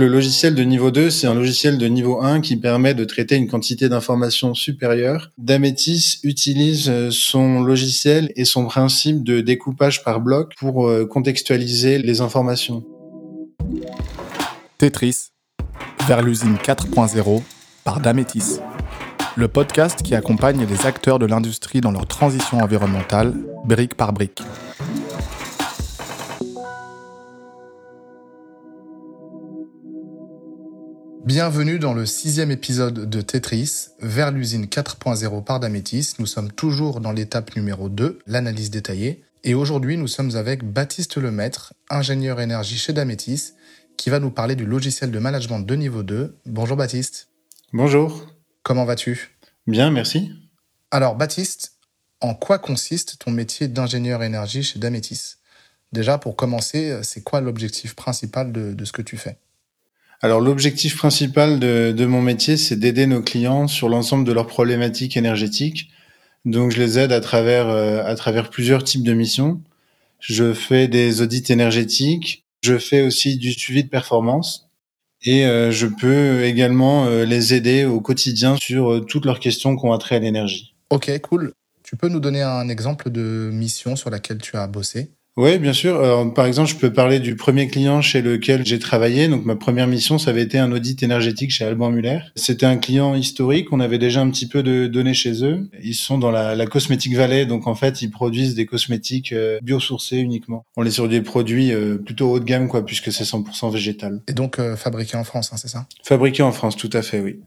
Le logiciel de niveau 2, c'est un logiciel de niveau 1 qui permet de traiter une quantité d'informations supérieure. Dametis utilise euh, son logiciel et son principe de découpage par bloc pour euh, contextualiser les informations. Tetris, vers l'usine 4.0 par Dametis. Le podcast qui accompagne les acteurs de l'industrie dans leur transition environnementale, brique par brique. Bienvenue dans le sixième épisode de Tetris, vers l'usine 4.0 par Damétis. Nous sommes toujours dans l'étape numéro 2, l'analyse détaillée. Et aujourd'hui, nous sommes avec Baptiste Lemaître, ingénieur énergie chez Damétis, qui va nous parler du logiciel de management de niveau 2. Bonjour Baptiste. Bonjour. Comment vas-tu? Bien, merci. Alors Baptiste, en quoi consiste ton métier d'ingénieur énergie chez Damétis? Déjà, pour commencer, c'est quoi l'objectif principal de, de ce que tu fais? Alors l'objectif principal de, mon métier, c'est d'aider nos clients sur l'ensemble de leurs problématiques énergétiques. Donc je les aide à travers, euh, plusieurs types de missions. Je fais des audits énergétiques, je fais aussi du suivi de performance et euh, je peux également euh, les aider au quotidien sur toutes leurs questions qui ont attrait à l'énergie. Ok, cool. Tu peux nous donner un exemple de mission sur laquelle tu as bossé? Oui, bien sûr. Alors, par exemple, je peux parler du premier client chez lequel j'ai travaillé. Donc, ma première mission, ça avait été un audit énergétique chez Alban Muller. C'était un client historique. On avait déjà un petit peu de données chez eux. Ils sont dans la, la cosmétique vallée. Donc, en fait, ils produisent des cosmétiques euh, biosourcés uniquement. On est sur des produits euh, plutôt haut de gamme, quoi, puisque c'est 100% végétal. Et donc, euh, fabriqué en France, hein, c'est ça? Fabriqué en France, tout à fait, oui.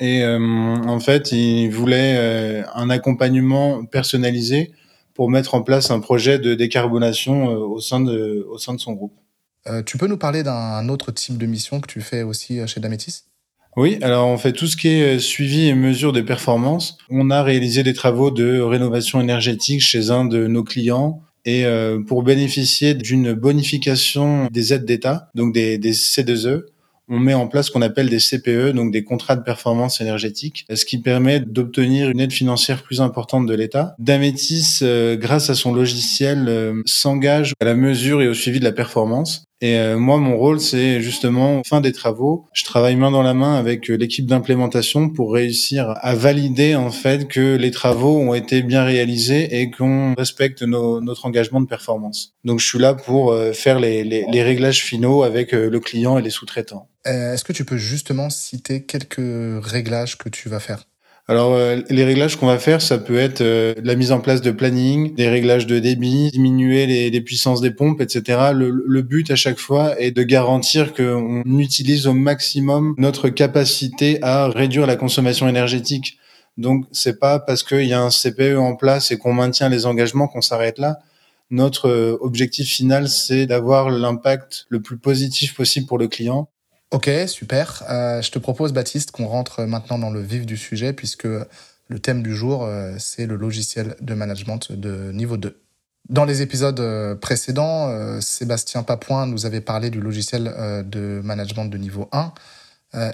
Et en fait, ils voulaient un accompagnement personnalisé pour mettre en place un projet de décarbonation euh, au sein de, au sein de son groupe. Euh, tu peux nous parler d'un autre type de mission que tu fais aussi euh, chez Dametis oui, alors on fait tout ce qui est suivi et mesure des performances. On a réalisé des travaux de rénovation énergétique chez un de nos clients et pour bénéficier d'une bonification des aides d'État, donc des, des C2E, on met en place ce qu'on appelle des CPE, donc des contrats de performance énergétique, ce qui permet d'obtenir une aide financière plus importante de l'État. Dametis, euh, grâce à son logiciel, euh, s'engage à la mesure et au suivi de la performance. Et euh, moi, mon rôle, c'est justement, fin des travaux, je travaille main dans la main avec l'équipe d'implémentation pour réussir à valider en fait que les travaux ont été bien réalisés et qu'on respecte notre engagement de performance. Donc, je suis là pour faire les, les réglages finaux avec le client et les sous-traitants. Euh, est-ce que tu peux justement citer quelques réglages que tu vas faire? Alors euh, les réglages qu'on va faire, ça peut être euh, la mise en place de planning, des réglages de débit, diminuer les, puissances des pompes, etc. Le, but à chaque fois est de garantir qu'on utilise au maximum notre capacité à réduire la consommation énergétique. Donc c'est pas parce qu'il y a un CPE en place et qu'on maintient les engagements qu'on s'arrête là. Notre objectif final, c'est d'avoir l'impact le plus positif possible pour le client Ok, super. Euh, je te propose, Baptiste, qu'on rentre maintenant dans le vif du sujet, puisque le thème du jour, euh, c'est le logiciel de management de niveau 2. Dans les épisodes euh, précédents, Sébastien Papouin nous avait parlé du logiciel de management de niveau 1.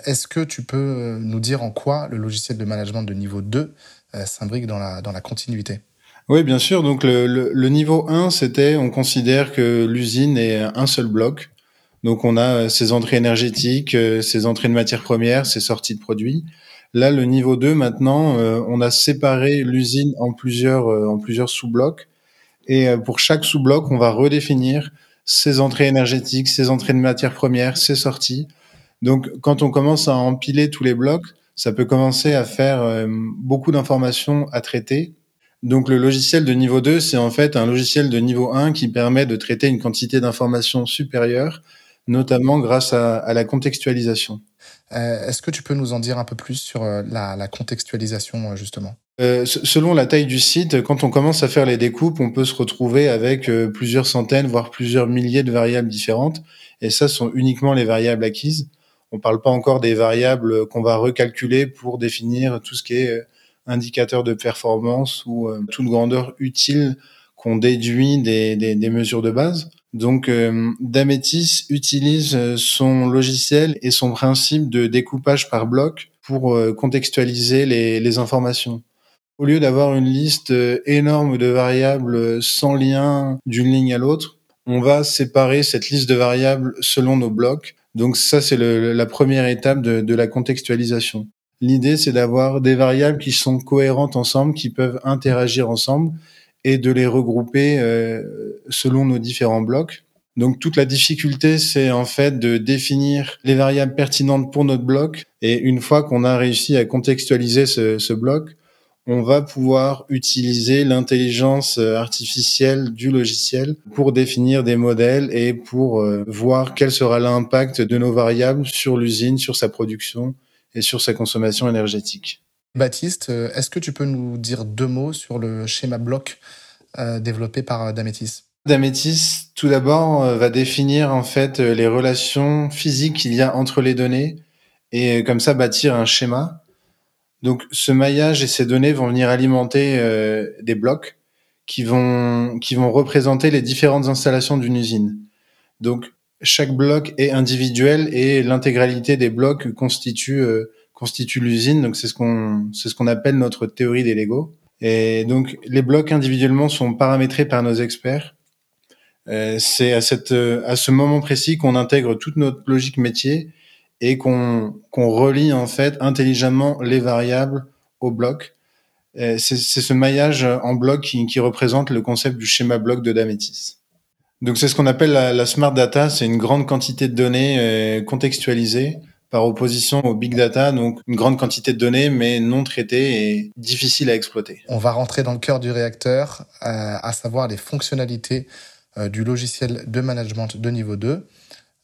Est-ce que tu peux nous dire en quoi le logiciel de management de niveau 2 s'imbrique dans la, dans la continuité? Oui, bien sûr. Donc le, le niveau 1, c'était, on considère que l'usine est un seul bloc. Donc on a ces euh, entrées énergétiques, ces euh, entrées de matières premières, ces sorties de produits. Là, le niveau 2, maintenant, euh, on a séparé l'usine en plusieurs, en plusieurs sous-blocs. Et pour chaque sous-bloc, on va redéfinir ses entrées énergétiques, ses entrées de matières premières, ses sorties. Donc, quand on commence à empiler tous les blocs, ça peut commencer à faire beaucoup d'informations à traiter. Donc, le logiciel de niveau 2, c'est en fait un logiciel de niveau 1 qui permet de traiter une quantité d'informations supérieure notamment grâce à, la contextualisation. Euh, est-ce que tu peux nous en dire un peu plus sur euh, la, contextualisation, euh, justement? Selon la taille du site, quand on commence à faire les découpes, on peut se retrouver avec plusieurs centaines, voire plusieurs milliers de variables différentes. Et ça sont uniquement les variables acquises. On ne parle pas encore des variables qu'on va recalculer pour définir tout ce qui est indicateur de performance ou toute grandeur utile qu'on déduit des mesures de base. Donc, euh, Dametis utilise euh, son logiciel et son principe de découpage par bloc pour euh, contextualiser les, informations. Au lieu d'avoir une liste énorme de variables sans lien d'une ligne à l'autre, on va séparer cette liste de variables selon nos blocs. Donc ça, c'est la première étape de la contextualisation. L'idée, c'est d'avoir des variables qui sont cohérentes ensemble, qui peuvent interagir ensemble et de les regrouper euh, selon nos différents blocs. Donc toute la difficulté, c'est en fait de définir les variables pertinentes pour notre bloc. Et une fois qu'on a réussi à contextualiser ce, ce bloc, on va pouvoir utiliser l'intelligence artificielle du logiciel pour définir des modèles et pour euh, voir quel sera l'impact de nos variables sur l'usine, sur sa production et sur sa consommation énergétique. Baptiste, euh, est-ce que tu peux nous dire deux mots sur le schéma bloc euh, développé par Dametis Dametis, tout d'abord, va définir en fait les relations physiques qu'il y a entre les données et comme ça bâtir un schéma donc ce maillage et ces données vont venir alimenter euh, des blocs qui vont qui vont représenter les différentes installations d'une usine. Donc chaque bloc est individuel et l'intégralité des blocs constitue euh, constitue l'usine. Donc c'est ce qu'on c'est ce qu'on appelle notre théorie des Lego. Et donc les blocs individuellement sont paramétrés par nos experts. Euh, c'est à cette à ce moment précis qu'on intègre toute notre logique métier et qu'on qu'on relie en fait intelligemment les variables au bloc. C'est ce maillage en bloc qui, qui, représente le concept du schéma bloc de Dametis. Donc c'est ce qu'on appelle la, la, smart data, c'est une grande quantité de données euh, contextualisées par opposition au big data, donc une grande quantité de données mais non traitées et difficiles à exploiter. On va rentrer dans le cœur du réacteur, euh, à savoir les fonctionnalités euh, du logiciel de management de niveau 2.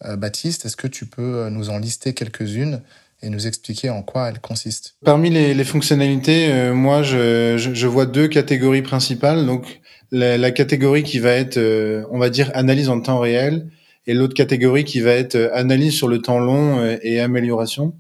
Euh, Baptiste, est-ce que tu peux nous en lister quelques-unes et nous expliquer en quoi elles consistent? Parmi les, les fonctionnalités, moi, je, je, je, vois deux catégories principales. Donc, la, la catégorie qui va être, on va dire, analyse en temps réel, et l'autre catégorie qui va être analyse sur le temps long et amélioration.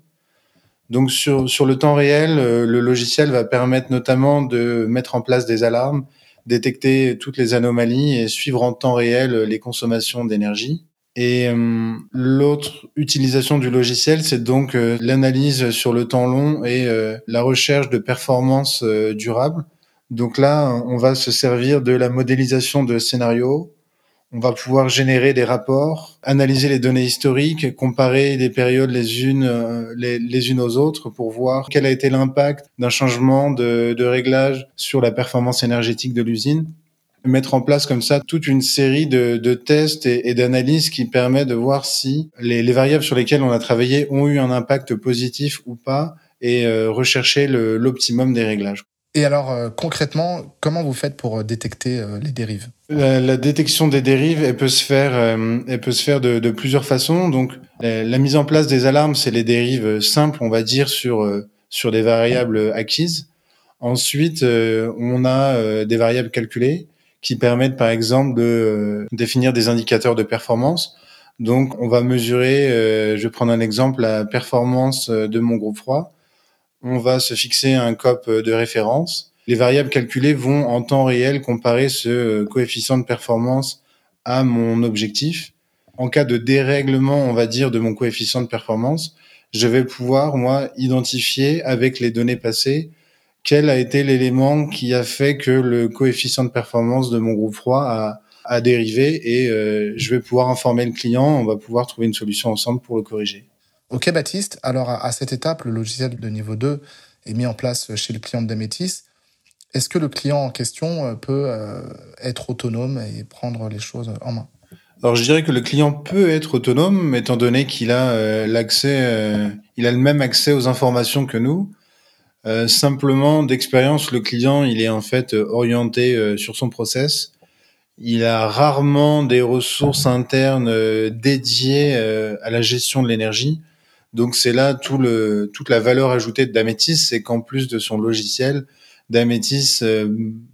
Donc, sur, sur le temps réel, le logiciel va permettre notamment de mettre en place des alarmes, détecter toutes les anomalies et suivre en temps réel les consommations d'énergie. Et euh, l'autre utilisation du logiciel, c'est donc euh, l'analyse sur le temps long et euh, la recherche de performances durables. Donc là, on va se servir de la modélisation de scénarios. On va pouvoir générer des rapports, analyser les données historiques, comparer les périodes les unes les, les unes aux autres pour voir quel a été l'impact d'un changement de, de réglage sur la performance énergétique de l'usine mettre en place comme ça toute une série de, de tests et, et d'analyses qui permet de voir si les, les, variables sur lesquelles on a travaillé ont eu un impact positif ou pas et euh, rechercher l'optimum des réglages. Et alors euh, concrètement, comment vous faites pour euh, détecter les dérives? La, la, détection des dérives, elle peut se faire, elle peut se faire de, de plusieurs façons. Donc, la, la, mise en place des alarmes, c'est les dérives simples, on va dire, sur sur des variables acquises. Ensuite, on a des variables calculées qui permettent par exemple de euh, définir des indicateurs de performance. Donc on va mesurer, euh, je vais prendre un exemple, la performance euh, de mon groupe froid. On va se fixer un COP de référence. Les variables calculées vont en temps réel comparer ce coefficient de performance à mon objectif. En cas de dérèglement, on va dire, de mon coefficient de performance, je vais pouvoir, moi, identifier avec les données passées quel a été l'élément qui a fait que le coefficient de performance de mon groupe froid a, a dérivé et euh, je vais pouvoir informer le client, on va pouvoir trouver une solution ensemble pour le corriger. Ok Baptiste, alors à, cette étape, le logiciel de niveau 2 est mis en place chez le client de. Est-ce que le client en question euh, peut euh, être autonome et prendre les choses en main? Alors je dirais que le client peut être autonome étant donné qu'il a euh, l'accès, il a le même accès aux informations que nous. Simplement, d'expérience, le client, il est en fait orienté sur son process. Il a rarement des ressources internes dédiées à la gestion de l'énergie. Donc c'est là tout le, toute la valeur ajoutée Dametis, c'est qu'en plus de son logiciel, Dametis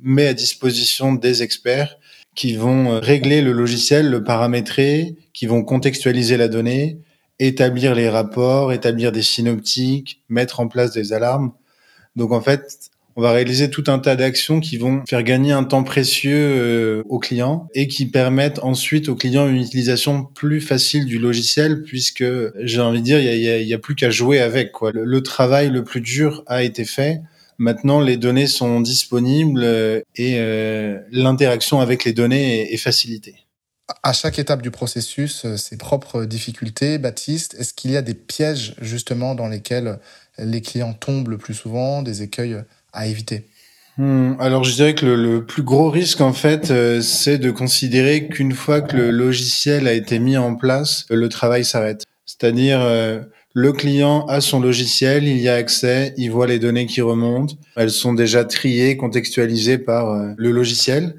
met à disposition des experts qui vont régler le logiciel, le paramétrer, qui vont contextualiser la donnée, établir les rapports, établir des synoptiques, mettre en place des alarmes. Donc en fait, on va réaliser tout un tas d'actions qui vont faire gagner un temps précieux euh, aux clients et qui permettent ensuite aux clients une utilisation plus facile du logiciel puisque j'ai envie de dire il y a, plus qu'à jouer avec quoi. Le, travail le plus dur a été fait. Maintenant, les données sont disponibles et euh, l'interaction avec les données est, est facilitée. à chaque étape du processus euh, ses propres difficultés. Baptiste, est-ce qu'il y a des pièges justement dans lesquels les clients tombent le plus souvent, des écueils hmm, alors je dirais que le, plus gros risque en fait, euh, c'est de considérer qu'une fois que le logiciel a été mis en place, le travail s'arrête. C'est-à-dire euh, le client a son logiciel, il y a accès, il voit les données qui remontent, elles sont déjà triées, contextualisées par le logiciel.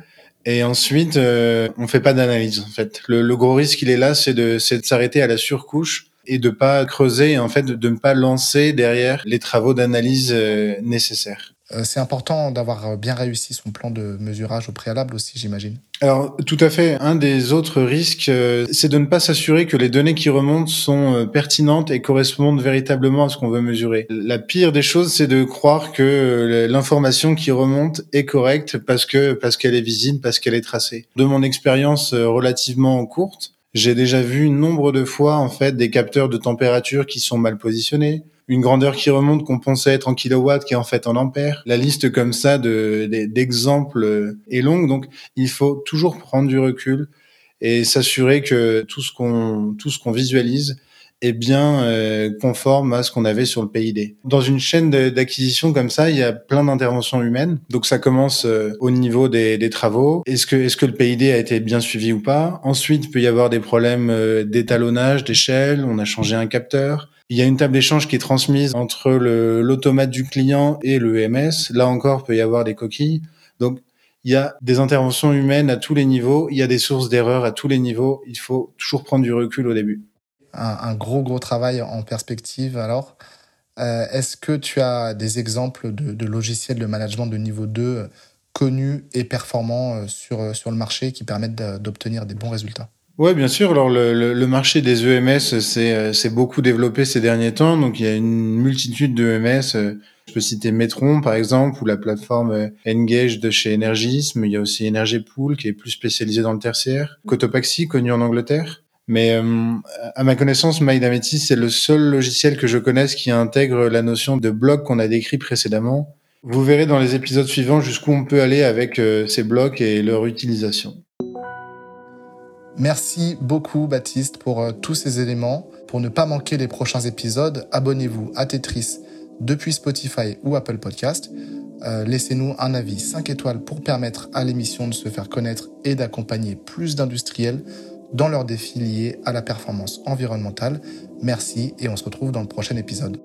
Et ensuite, euh, on fait pas d'analyse. En fait, le, gros risque, il est là, c'est de, s'arrêter à la surcouche et de pas creuser, en fait, de, ne pas lancer derrière les travaux d'analyse euh, nécessaires. Euh, c'est important d'avoir bien réussi son plan de mesurage au préalable aussi, j'imagine. Alors tout à fait. Un des autres risques, euh, c'est de ne pas s'assurer que les données qui remontent sont euh, pertinentes et correspondent véritablement à ce qu'on veut mesurer. La pire des choses, c'est de croire que euh, l'information qui remonte est correcte parce que parce qu'elle est visible, parce qu'elle est tracée. De mon expérience relativement courte, j'ai déjà vu nombre de fois en fait des capteurs de température qui sont mal positionnés, une grandeur qui remonte qu'on pensait être en kilowatts qui est en fait en ampères. La liste comme ça de, d'exemples est longue, donc il faut toujours prendre du recul et s'assurer que tout ce qu'on tout ce qu'on visualise est bien euh, conforme à ce qu'on avait sur le PID. Dans une chaîne d'acquisition comme ça, il y a plein d'interventions humaines. Donc ça commence euh, au niveau des, des travaux. Est-ce que est-ce que le PID a été bien suivi ou pas? Ensuite, il peut y avoir des problèmes euh, d'étalonnage, d'échelle. On a changé un capteur. Il y a une table d'échange qui est transmise entre l'automate du client et le EMS. Là encore, peut y avoir des coquilles. Donc, il y a des interventions humaines à tous les niveaux. Il y a des sources d'erreurs à tous les niveaux. Il faut toujours prendre du recul au début. Un, gros, gros travail en perspective. Alors, euh, est-ce que tu as des exemples de, logiciels de management de niveau 2 euh, connus et performants euh, sur, sur le marché qui permettent d'obtenir des bons résultats? Ouais, bien sûr. Alors le, le, marché des EMS euh, c'est beaucoup développé ces derniers temps. Donc il y a une multitude d'EMS. Euh, je peux citer Metron par exemple ou la plateforme euh, Engage de chez Energism. Il y a aussi Energy Pool qui est plus spécialisé dans le tertiaire. Cotopaxi connu en Angleterre. Mais à ma connaissance, MyDametis, c'est le seul logiciel que je connaisse qui intègre la notion de bloc qu'on a décrit précédemment. Vous verrez dans les épisodes suivants jusqu'où on peut aller avec ces blocs et leur utilisation. Merci beaucoup Baptiste pour euh, tous ces éléments. Pour ne pas manquer les prochains épisodes, abonnez-vous à Tetris depuis Spotify ou Apple Podcast. Euh, laissez-nous un avis 5 étoiles pour permettre à l'émission de se faire connaître et d'accompagner plus d'industriels dans leurs défis liés à la performance environnementale. Merci et on se retrouve dans le prochain épisode.